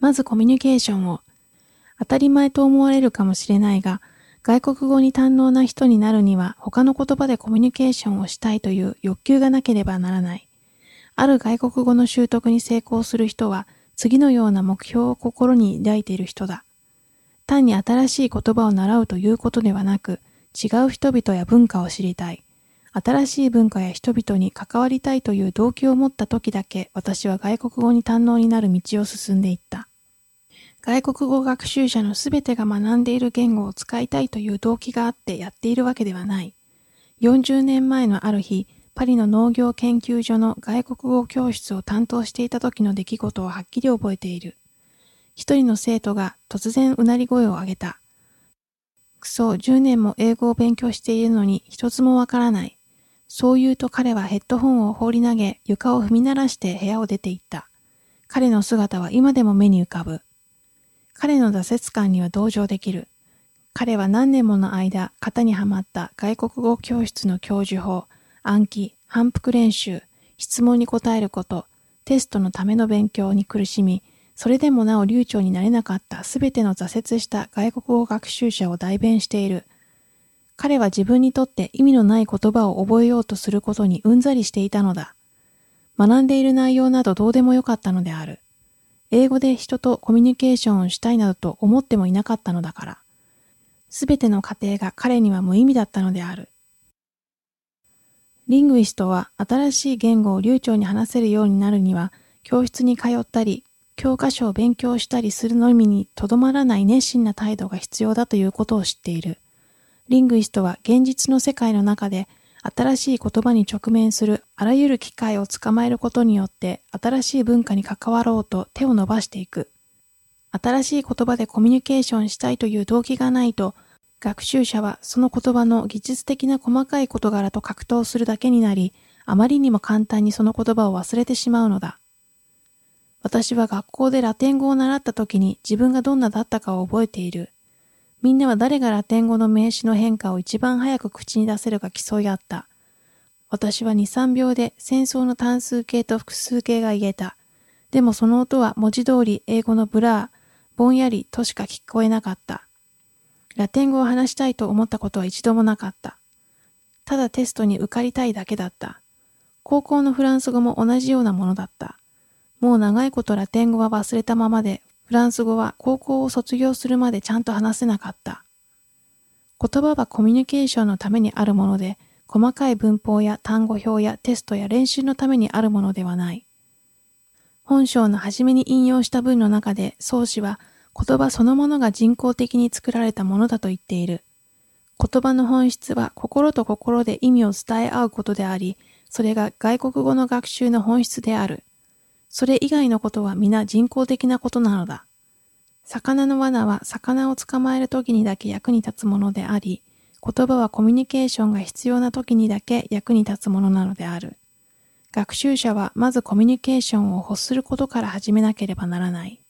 まずコミュニケーションを。当たり前と思われるかもしれないが、外国語に堪能な人になるには他の言葉でコミュニケーションをしたいという欲求がなければならない。ある外国語の習得に成功する人は次のような目標を心に抱いている人だ。単に新しい言葉を習うということではなく、違う人々や文化を知りたい。新しい文化や人々に関わりたいという動機を持った時だけ私は外国語に堪能になる道を進んでいった。外国語学習者のすべてが学んでいる言語を使いたいという動機があってやっているわけではない。40年前のある日、パリの農業研究所の外国語教室を担当していた時の出来事をはっきり覚えている。一人の生徒が突然うなり声を上げた。くそ、10年も英語を勉強しているのに一つもわからない。そう言うと彼はヘッドホンを放り投げ、床を踏み鳴らして部屋を出て行った。彼の姿は今でも目に浮かぶ。彼の挫折感には同情できる。彼は何年もの間、型にはまった外国語教室の教授法、暗記、反復練習、質問に答えること、テストのための勉強に苦しみ、それでもなお流暢になれなかったすべての挫折した外国語学習者を代弁している。彼は自分にとって意味のない言葉を覚えようとすることにうんざりしていたのだ。学んでいる内容などどうでもよかったのである。英語で人とコミュニケーションをしたいなどと思ってもいなかったのだから。すべての過程が彼には無意味だったのである。リングイストは新しい言語を流暢に話せるようになるには、教室に通ったり、教科書を勉強したりするのみにとどまらない熱心な態度が必要だということを知っている。リングイストは現実の世界の中で新しい言葉に直面するあらゆる機会を捕まえることによって新しい文化に関わろうと手を伸ばしていく。新しい言葉でコミュニケーションしたいという動機がないと、学習者はその言葉の技術的な細かい事柄と格闘するだけになり、あまりにも簡単にその言葉を忘れてしまうのだ。私は学校でラテン語を習った時に自分がどんなだったかを覚えている。みんなは誰がラテン語の名詞の変化を一番早く口に出せるか競い合った。私は2、3秒で戦争の単数形と複数形が言えた。でもその音は文字通り英語の blur、ぼんやりとしか聞こえなかった。ラテン語を話したいと思ったことは一度もなかった。ただテストに受かりたいだけだった。高校のフランス語も同じようなものだった。もう長いことラテン語は忘れたままでフランス語は高校を卒業するまでちゃんと話せなかった。言葉はコミュニケーションのためにあるもので、細かい文法や単語表やテストや練習のためにあるものではない。本章の初めに引用した文の中で創始は言葉そのものが人工的に作られたものだと言っている。言葉の本質は心と心で意味を伝え合うことであり、それが外国語の学習の本質である。それ以外のことは皆人工的なことなのだ。魚の罠は魚を捕まえる時にだけ役に立つものであり、言葉はコミュニケーションが必要な時にだけ役に立つものなのである。学習者はまずコミュニケーションを欲することから始めなければならない。